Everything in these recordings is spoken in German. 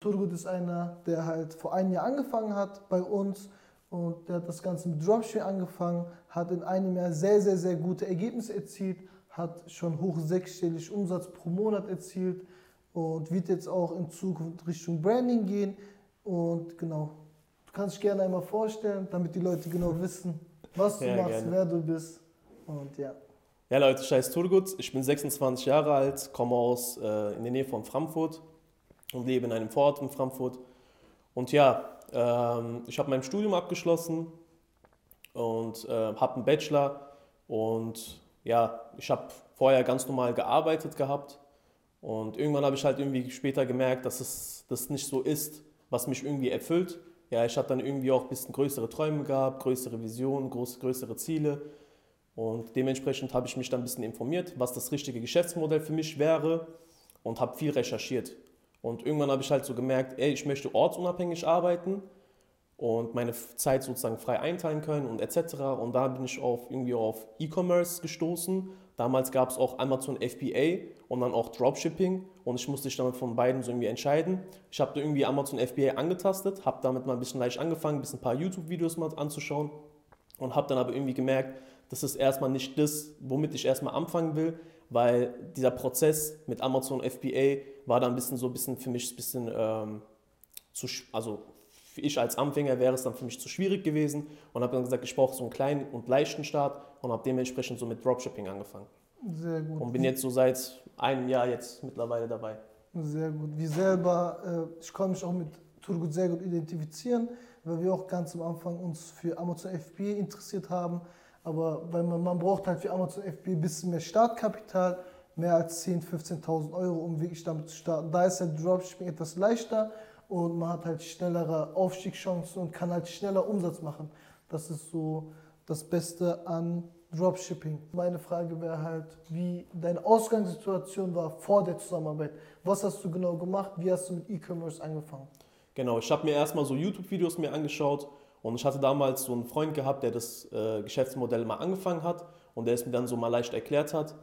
Turgut ist einer, der halt vor einem Jahr angefangen hat bei uns und der hat das Ganze mit Dropshipping angefangen, hat in einem Jahr sehr, sehr, sehr gute Ergebnisse erzielt, hat schon hoch sechsstellig Umsatz pro Monat erzielt und wird jetzt auch in Zukunft Richtung Branding gehen. Und genau, du kannst dich gerne einmal vorstellen, damit die Leute genau wissen, was du ja, machst, gerne. wer du bist. Und ja. Ja, Leute, ich heiße Turgut, ich bin 26 Jahre alt, komme aus äh, in der Nähe von Frankfurt und lebe in einem Vorort in Frankfurt. Und ja, ähm, ich habe mein Studium abgeschlossen und äh, habe einen Bachelor und ja, ich habe vorher ganz normal gearbeitet gehabt und irgendwann habe ich halt irgendwie später gemerkt, dass es das nicht so ist, was mich irgendwie erfüllt. Ja, ich hatte dann irgendwie auch ein bisschen größere Träume gehabt, größere Visionen, groß, größere Ziele und dementsprechend habe ich mich dann ein bisschen informiert, was das richtige Geschäftsmodell für mich wäre und habe viel recherchiert. Und irgendwann habe ich halt so gemerkt, ey, ich möchte ortsunabhängig arbeiten und meine Zeit sozusagen frei einteilen können und etc. Und da bin ich auf, irgendwie auf E-Commerce gestoßen. Damals gab es auch Amazon FBA und dann auch Dropshipping und ich musste sich damit von beiden so irgendwie entscheiden. Ich habe da irgendwie Amazon FBA angetastet, habe damit mal ein bisschen leicht angefangen, ein bisschen ein paar YouTube-Videos mal anzuschauen und habe dann aber irgendwie gemerkt, das ist erstmal nicht das, womit ich erstmal anfangen will, weil dieser Prozess mit Amazon FBA war dann ein bisschen so ein bisschen für mich ein bisschen ähm, zu, also für ich als Anfänger wäre es dann für mich zu schwierig gewesen und habe dann gesagt, ich brauche so einen kleinen und leichten Start und habe dementsprechend so mit Dropshipping angefangen. Sehr gut. Und bin jetzt so seit einem Jahr jetzt mittlerweile dabei. Sehr gut. Wie selber, äh, ich kann mich auch mit Turgut sehr gut identifizieren, weil wir auch ganz am Anfang uns für Amazon FBA interessiert haben. Aber weil man, man braucht halt für Amazon FBA ein bisschen mehr Startkapital mehr als 10.000, 15.000 Euro, um wirklich damit zu starten. Da ist halt Dropshipping etwas leichter und man hat halt schnellere Aufstiegschancen und kann halt schneller Umsatz machen. Das ist so das Beste an Dropshipping. Meine Frage wäre halt, wie deine Ausgangssituation war vor der Zusammenarbeit. Was hast du genau gemacht? Wie hast du mit E-Commerce angefangen? Genau, ich habe mir erstmal so YouTube-Videos mir angeschaut und ich hatte damals so einen Freund gehabt, der das äh, Geschäftsmodell mal angefangen hat und der es mir dann so mal leicht erklärt hat.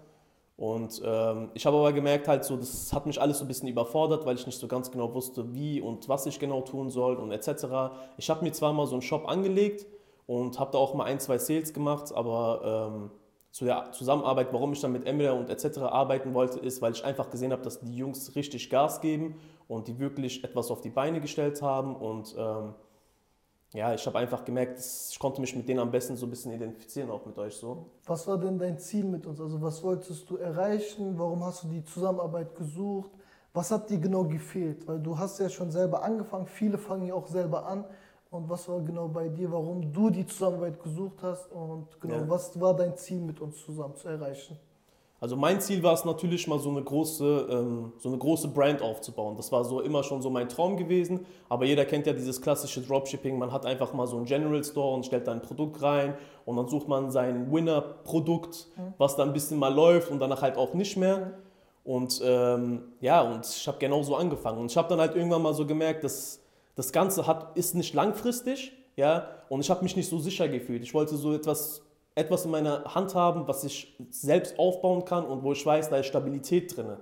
Und ähm, ich habe aber gemerkt, halt so, das hat mich alles so ein bisschen überfordert, weil ich nicht so ganz genau wusste, wie und was ich genau tun soll und etc. Ich habe mir zwar mal so einen Shop angelegt und habe da auch mal ein, zwei Sales gemacht, aber ähm, zu der Zusammenarbeit, warum ich dann mit Emile und etc. arbeiten wollte, ist, weil ich einfach gesehen habe, dass die Jungs richtig Gas geben und die wirklich etwas auf die Beine gestellt haben und ähm, ja, ich habe einfach gemerkt, ich konnte mich mit denen am besten so ein bisschen identifizieren, auch mit euch so. Was war denn dein Ziel mit uns? Also was wolltest du erreichen? Warum hast du die Zusammenarbeit gesucht? Was hat dir genau gefehlt? Weil du hast ja schon selber angefangen, viele fangen ja auch selber an. Und was war genau bei dir, warum du die Zusammenarbeit gesucht hast? Und genau, ja. was war dein Ziel mit uns zusammen zu erreichen? Also mein Ziel war es natürlich mal so eine große, ähm, so eine große Brand aufzubauen. Das war so immer schon so mein Traum gewesen. Aber jeder kennt ja dieses klassische Dropshipping. Man hat einfach mal so einen General Store und stellt da ein Produkt rein und dann sucht man sein Winner-Produkt, mhm. was dann ein bisschen mal läuft und danach halt auch nicht mehr. Und ähm, ja, und ich habe genau so angefangen. Und ich habe dann halt irgendwann mal so gemerkt, dass das Ganze hat, ist nicht langfristig. Ja, und ich habe mich nicht so sicher gefühlt. Ich wollte so etwas etwas in meiner Hand haben, was ich selbst aufbauen kann und wo ich weiß, da ist Stabilität drin.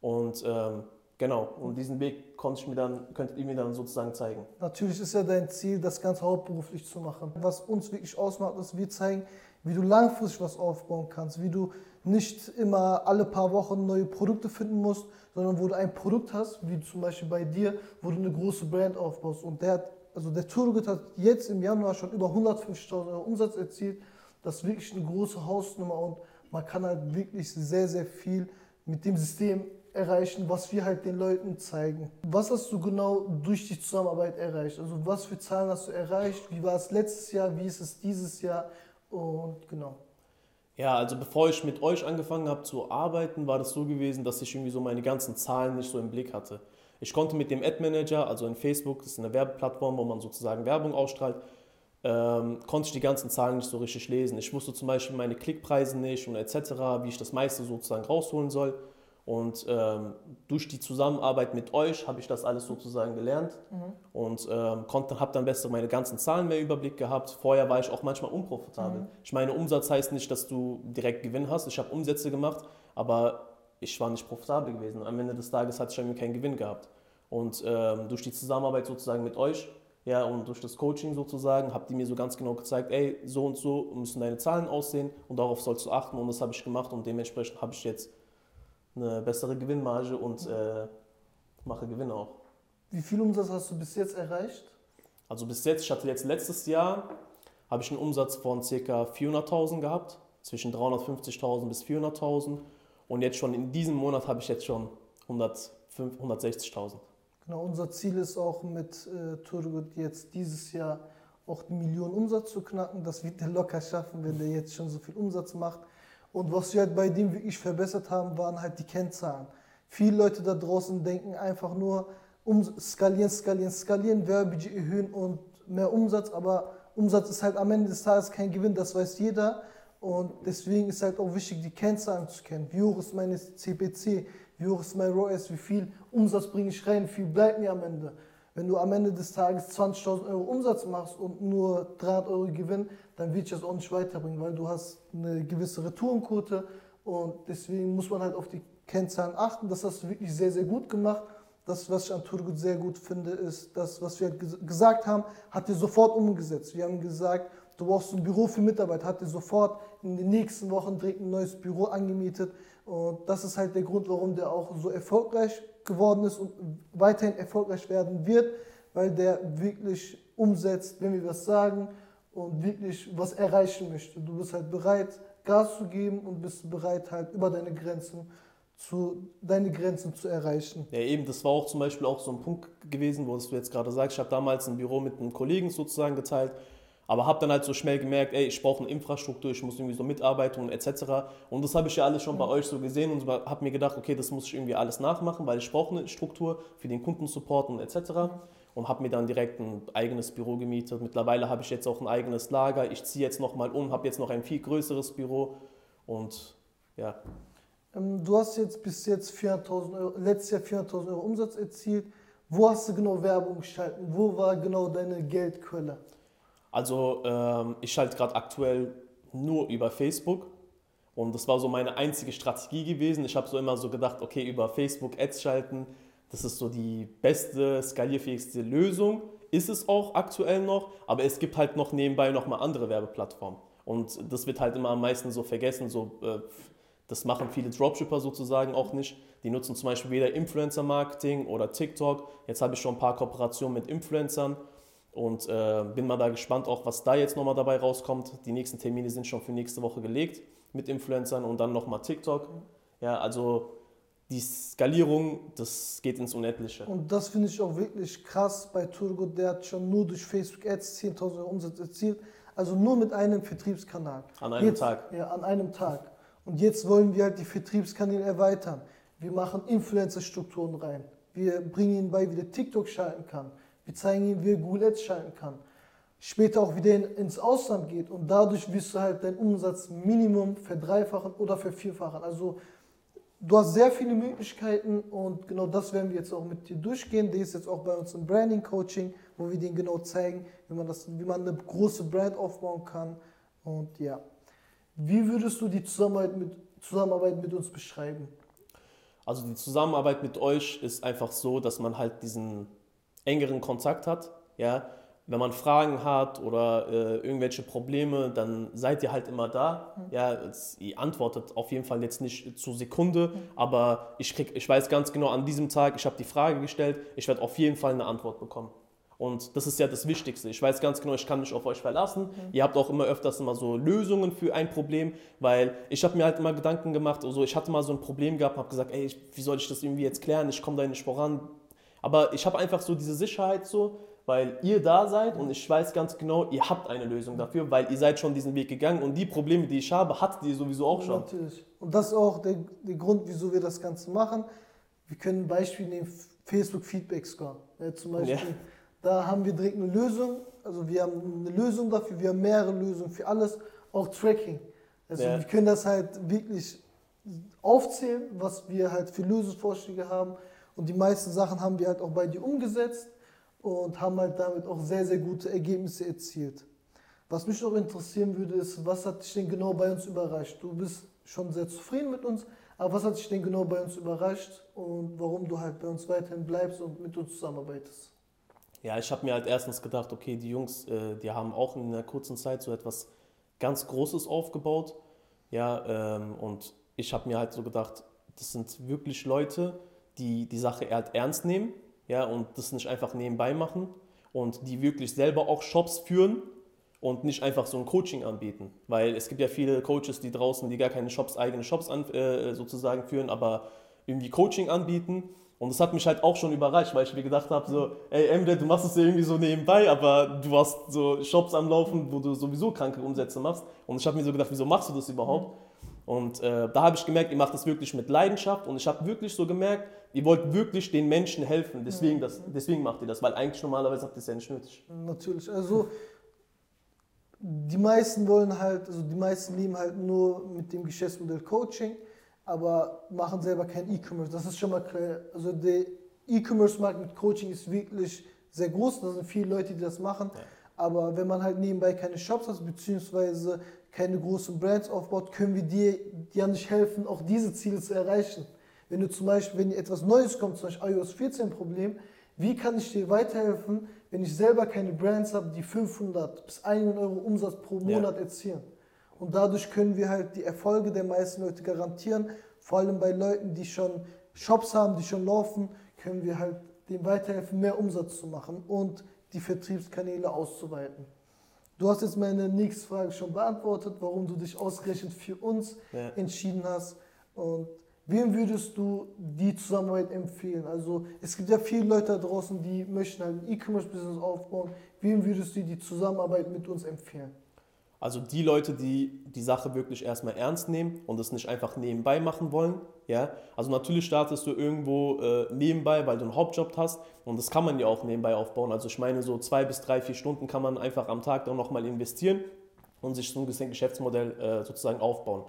Und ähm, genau, und diesen Weg konnte ich mir dann, könntet ihr mir dann sozusagen zeigen. Natürlich ist ja dein Ziel, das Ganze hauptberuflich zu machen. Was uns wirklich ausmacht, ist, wir zeigen, wie du langfristig was aufbauen kannst, wie du nicht immer alle paar Wochen neue Produkte finden musst, sondern wo du ein Produkt hast, wie zum Beispiel bei dir, wo du eine große Brand aufbaust. Und der also der Turgut hat jetzt im Januar schon über 150.000 Euro Umsatz erzielt das ist wirklich eine große Hausnummer und man kann halt wirklich sehr, sehr viel mit dem System erreichen, was wir halt den Leuten zeigen. Was hast du genau durch die Zusammenarbeit erreicht? Also was für Zahlen hast du erreicht? Wie war es letztes Jahr? Wie ist es dieses Jahr? Und genau. Ja, also bevor ich mit euch angefangen habe zu arbeiten, war das so gewesen, dass ich irgendwie so meine ganzen Zahlen nicht so im Blick hatte. Ich konnte mit dem Ad Manager, also in Facebook, das ist eine Werbeplattform, wo man sozusagen Werbung ausstrahlt, ähm, konnte ich die ganzen Zahlen nicht so richtig lesen. Ich wusste zum Beispiel meine Klickpreise nicht und etc., wie ich das meiste sozusagen rausholen soll. Und ähm, durch die Zusammenarbeit mit euch habe ich das alles sozusagen gelernt Mhm. und ähm, habe dann besser meine ganzen Zahlen mehr Überblick gehabt. Vorher war ich auch manchmal unprofitabel. Mhm. Ich meine, Umsatz heißt nicht, dass du direkt Gewinn hast. Ich habe Umsätze gemacht, aber ich war nicht profitabel gewesen. Am Ende des Tages hatte ich irgendwie keinen Gewinn gehabt. Und ähm, durch die Zusammenarbeit sozusagen mit euch ja, und durch das Coaching sozusagen, habt ihr mir so ganz genau gezeigt, ey, so und so müssen deine Zahlen aussehen und darauf sollst du achten und das habe ich gemacht und dementsprechend habe ich jetzt eine bessere Gewinnmarge und äh, mache Gewinn auch. Wie viel Umsatz hast du bis jetzt erreicht? Also bis jetzt, ich hatte jetzt letztes Jahr, habe ich einen Umsatz von ca. 400.000 gehabt, zwischen 350.000 bis 400.000 und jetzt schon in diesem Monat habe ich jetzt schon 105 160.000. Genau, unser Ziel ist auch mit äh, Turgut jetzt dieses Jahr auch die Million Umsatz zu knacken. Das wird er locker schaffen, wenn der jetzt schon so viel Umsatz macht. Und was wir halt bei dem wirklich verbessert haben, waren halt die Kennzahlen. Viele Leute da draußen denken einfach nur, um, skalieren, skalieren, skalieren, Werbebudget erhöhen und mehr Umsatz, aber Umsatz ist halt am Ende des Tages kein Gewinn, das weiß jeder. Und deswegen ist halt auch wichtig, die Kennzahlen zu kennen. Wie hoch ist meine CPC? Wie hoch ist mein ROAS? Wie viel Umsatz bringe ich rein? Wie viel bleibt mir am Ende? Wenn du am Ende des Tages 20.000 Euro Umsatz machst und nur 300 Euro Gewinn, dann wird dich das auch nicht weiterbringen, weil du hast eine gewisse Retourenquote und deswegen muss man halt auf die Kennzahlen achten. Das hast du wirklich sehr, sehr gut gemacht. Das, was ich an Turgut sehr gut finde, ist, das, was wir ges- gesagt haben, hat er sofort umgesetzt. Wir haben gesagt, du brauchst ein Büro für Mitarbeiter, hat er sofort in den nächsten Wochen direkt ein neues Büro angemietet. Und das ist halt der Grund, warum der auch so erfolgreich geworden ist und weiterhin erfolgreich werden wird, weil der wirklich umsetzt, wenn wir was sagen und wirklich was erreichen möchte. Du bist halt bereit, Gas zu geben und bist bereit, halt über deine Grenzen zu, deine Grenzen zu erreichen. Ja, eben, das war auch zum Beispiel auch so ein Punkt gewesen, wo du jetzt gerade sagst, ich habe damals ein Büro mit einem Kollegen sozusagen geteilt, aber habe dann halt so schnell gemerkt, ey, ich brauche eine Infrastruktur, ich muss irgendwie so Mitarbeiter und etc. Und das habe ich ja alles schon bei euch so gesehen und habe mir gedacht, okay, das muss ich irgendwie alles nachmachen, weil ich brauche eine Struktur für den Kundensupport und etc. Und habe mir dann direkt ein eigenes Büro gemietet. Mittlerweile habe ich jetzt auch ein eigenes Lager. Ich ziehe jetzt nochmal um, habe jetzt noch ein viel größeres Büro und ja, Ähm, Du hast jetzt bis jetzt 400.000 Euro, letztes Jahr 400.000 Euro Umsatz erzielt. Wo hast du genau Werbung geschalten? Wo war genau deine Geldquelle? Also ähm, ich schalte gerade aktuell nur über Facebook und das war so meine einzige Strategie gewesen. Ich habe so immer so gedacht, okay, über Facebook Ads schalten, das ist so die beste, skalierfähigste Lösung. Ist es auch aktuell noch, aber es gibt halt noch nebenbei nochmal andere Werbeplattformen. Und das wird halt immer am meisten so vergessen. So, äh, das machen viele Dropshipper sozusagen auch nicht. Die nutzen zum Beispiel weder Influencer-Marketing oder TikTok. Jetzt habe ich schon ein paar Kooperationen mit Influencern und äh, bin mal da gespannt, auch was da jetzt nochmal dabei rauskommt. Die nächsten Termine sind schon für nächste Woche gelegt mit Influencern und dann nochmal TikTok. Ja, also die Skalierung, das geht ins Unendliche. Und das finde ich auch wirklich krass bei Turgut. Der hat schon nur durch Facebook Ads 10.000 Euro Umsatz erzielt. Also nur mit einem Vertriebskanal. An einem jetzt, Tag. Ja, an einem Tag. Und jetzt wollen wir halt die Vertriebskanäle erweitern. Wir machen Influencer-Strukturen rein. Wir bringen ihnen bei, wie der TikTok schalten kann. Wir zeigen ihnen, wie er Ads schalten kann. Später auch wieder in, ins Ausland geht und dadurch wirst du halt deinen Umsatz Minimum verdreifachen oder vervierfachen. Also du hast sehr viele Möglichkeiten und genau das werden wir jetzt auch mit dir durchgehen. Der ist jetzt auch bei uns im Branding Coaching, wo wir dir genau zeigen, wie man, das, wie man eine große Brand aufbauen kann. Und ja, wie würdest du die Zusammenarbeit mit, Zusammenarbeit mit uns beschreiben? Also die Zusammenarbeit mit euch ist einfach so, dass man halt diesen engeren Kontakt hat. Ja? Wenn man Fragen hat oder äh, irgendwelche Probleme, dann seid ihr halt immer da. Ja, es, ihr antwortet auf jeden Fall jetzt nicht zur Sekunde, aber ich, krieg, ich weiß ganz genau, an diesem Tag, ich habe die Frage gestellt, ich werde auf jeden Fall eine Antwort bekommen. Und das ist ja das Wichtigste. Ich weiß ganz genau, ich kann mich auf euch verlassen. Ihr habt auch immer öfters immer so Lösungen für ein Problem, weil ich habe mir halt immer Gedanken gemacht, also ich hatte mal so ein Problem gehabt, habe gesagt, ey, wie soll ich das irgendwie jetzt klären? Ich komme da nicht voran. Aber ich habe einfach so diese Sicherheit so, weil ihr da seid und ich weiß ganz genau, ihr habt eine Lösung dafür, weil ihr seid schon diesen Weg gegangen und die Probleme, die ich habe, hattet ihr sowieso auch schon. Natürlich. Und das ist auch der, der Grund, wieso wir das Ganze machen. Wir können ein Beispiel nehmen, Facebook Feedback Score. Ja, zum Beispiel, Ja. da haben wir direkt eine Lösung. Also wir haben eine Lösung dafür, wir haben mehrere Lösungen für alles, auch Tracking. Also Ja. wir können das halt wirklich aufzählen, was wir halt für Lösungsvorschläge haben. Und die meisten Sachen haben wir halt auch bei dir umgesetzt und haben halt damit auch sehr, sehr gute Ergebnisse erzielt. Was mich noch interessieren würde, ist, was hat dich denn genau bei uns überrascht? Du bist schon sehr zufrieden mit uns, aber was hat dich denn genau bei uns überrascht und warum du halt bei uns weiterhin bleibst und mit uns zusammenarbeitest? Ja, ich habe mir halt erstens gedacht, okay, die Jungs, äh, die haben auch in einer kurzen Zeit so etwas ganz Großes aufgebaut. Ja, ähm, und ich habe mir halt so gedacht, das sind wirklich Leute, die die Sache halt ernst nehmen ja, und das nicht einfach nebenbei machen und die wirklich selber auch Shops führen und nicht einfach so ein Coaching anbieten. Weil es gibt ja viele Coaches, die draußen, die gar keine Shops, eigene Shops an, äh, sozusagen führen, aber irgendwie Coaching anbieten. Und das hat mich halt auch schon überrascht, weil ich mir gedacht habe, so, ey Emre, du machst es irgendwie so nebenbei, aber du hast so Shops am Laufen, wo du sowieso kranke Umsätze machst. Und ich habe mir so gedacht, wieso machst du das überhaupt? Und äh, da habe ich gemerkt, ihr macht das wirklich mit Leidenschaft und ich habe wirklich so gemerkt, ihr wollt wirklich den Menschen helfen. Deswegen, das, deswegen macht ihr das, weil eigentlich normalerweise habt ihr es ja nicht nötig. Natürlich. Also die meisten wollen halt, also die meisten leben halt nur mit dem Geschäftsmodell Coaching, aber machen selber kein E-Commerce. Das ist schon mal klar. Also der E-Commerce-Markt mit Coaching ist wirklich sehr groß. Da sind viele Leute, die das machen. Ja. Aber wenn man halt nebenbei keine Shops hat, beziehungsweise keine großen Brands aufbaut, können wir dir ja nicht helfen, auch diese Ziele zu erreichen. Wenn du zum Beispiel, wenn etwas Neues kommt, zum Beispiel iOS 14 Problem, wie kann ich dir weiterhelfen, wenn ich selber keine Brands habe, die 500 bis 1 Euro Umsatz pro Monat ja. erzielen. Und dadurch können wir halt die Erfolge der meisten Leute garantieren. Vor allem bei Leuten, die schon Shops haben, die schon laufen, können wir halt denen weiterhelfen, mehr Umsatz zu machen und die Vertriebskanäle auszuweiten. Du hast jetzt meine nächste Frage schon beantwortet, warum du dich ausgerechnet für uns ja. entschieden hast. Und Wem würdest du die Zusammenarbeit empfehlen? Also es gibt ja viele Leute da draußen, die möchten halt ein E-Commerce-Business aufbauen. Wem würdest du die Zusammenarbeit mit uns empfehlen? Also die Leute, die die Sache wirklich erstmal ernst nehmen und es nicht einfach nebenbei machen wollen. Ja? Also natürlich startest du irgendwo äh, nebenbei, weil du einen Hauptjob hast und das kann man ja auch nebenbei aufbauen. Also ich meine, so zwei bis drei, vier Stunden kann man einfach am Tag dann nochmal investieren und sich so ein Geschäftsmodell äh, sozusagen aufbauen.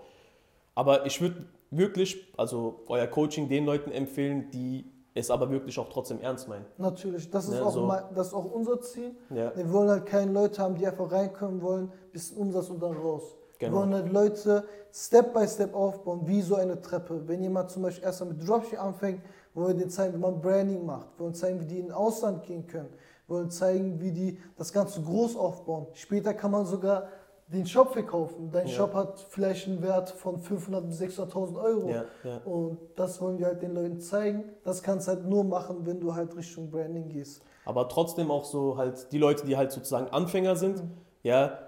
Aber ich würde wirklich, also euer Coaching den Leuten empfehlen, die es aber wirklich auch trotzdem ernst meinen. Natürlich, das ist, ja, auch, so. mein, das ist auch unser Ziel. Ja. Wir wollen halt keine Leute haben, die einfach reinkommen wollen, bisschen Umsatz und dann raus. Genau. Wir wollen halt Leute Step by Step aufbauen, wie so eine Treppe. Wenn jemand zum Beispiel erstmal mit Dropshipping anfängt, wollen wir denen zeigen, wie man Branding macht. Wir wollen zeigen, wie die in Ausland gehen können. Wir wollen zeigen, wie die das Ganze groß aufbauen. Später kann man sogar den Shop verkaufen. Dein ja. Shop hat vielleicht einen Wert von 500.000 bis 600.000 Euro. Ja, ja. Und das wollen wir halt den Leuten zeigen. Das kannst du halt nur machen, wenn du halt Richtung Branding gehst. Aber trotzdem auch so halt die Leute, die halt sozusagen Anfänger sind, mhm. ja,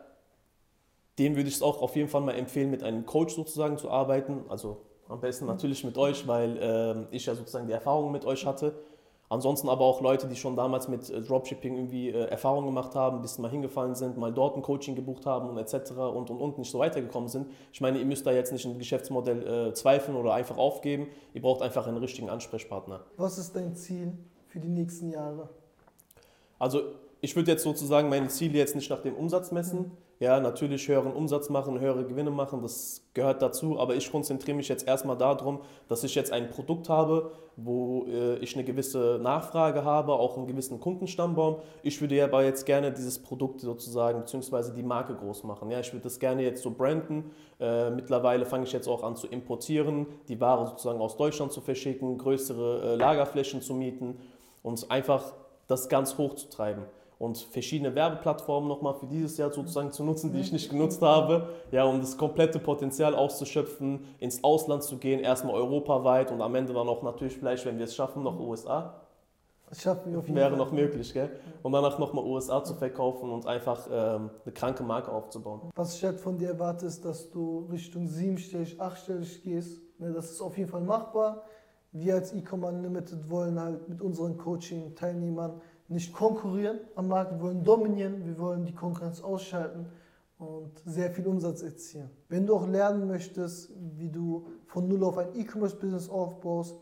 denen würde ich es auch auf jeden Fall mal empfehlen, mit einem Coach sozusagen zu arbeiten. Also am besten natürlich mit euch, weil äh, ich ja sozusagen die Erfahrung mit euch hatte. Ansonsten aber auch Leute, die schon damals mit äh, Dropshipping irgendwie äh, Erfahrungen gemacht haben, ein bisschen mal hingefallen sind, mal dort ein Coaching gebucht haben und etc. und und und nicht so weitergekommen sind. Ich meine, ihr müsst da jetzt nicht ein Geschäftsmodell äh, zweifeln oder einfach aufgeben. Ihr braucht einfach einen richtigen Ansprechpartner. Was ist dein Ziel für die nächsten Jahre? Also ich würde jetzt sozusagen meine Ziele jetzt nicht nach dem Umsatz messen. Mhm ja, natürlich höheren Umsatz machen, höhere Gewinne machen, das gehört dazu, aber ich konzentriere mich jetzt erstmal darum, dass ich jetzt ein Produkt habe, wo äh, ich eine gewisse Nachfrage habe, auch einen gewissen Kundenstammbaum. Ich würde aber jetzt gerne dieses Produkt sozusagen, beziehungsweise die Marke groß machen. Ja, ich würde das gerne jetzt so branden. Äh, mittlerweile fange ich jetzt auch an zu importieren, die Ware sozusagen aus Deutschland zu verschicken, größere äh, Lagerflächen zu mieten und einfach das ganz hoch zu treiben und verschiedene Werbeplattformen nochmal für dieses Jahr sozusagen zu nutzen, die ich nicht genutzt habe, ja, um das komplette Potenzial auszuschöpfen, ins Ausland zu gehen, erstmal europaweit und am Ende dann auch natürlich vielleicht, wenn wir es schaffen, noch USA. Das schaffen wir auf jeden Wäre Fall. noch möglich, gell? Und danach nochmal USA zu verkaufen und einfach ähm, eine kranke Marke aufzubauen. Was ich halt von dir erwarte, ist, dass du Richtung siebenstellig, achtstellig gehst. Ne, das ist auf jeden Fall machbar. Wir als E-Com Unlimited wollen halt mit unseren Coaching-Teilnehmern nicht konkurrieren am Markt, wir wollen dominieren, wir wollen die Konkurrenz ausschalten und sehr viel Umsatz erzielen. Wenn du auch lernen möchtest, wie du von null auf ein E-Commerce-Business aufbaust,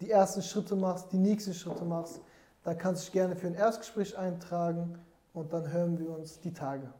die ersten Schritte machst, die nächsten Schritte machst, dann kannst du dich gerne für ein Erstgespräch eintragen und dann hören wir uns die Tage.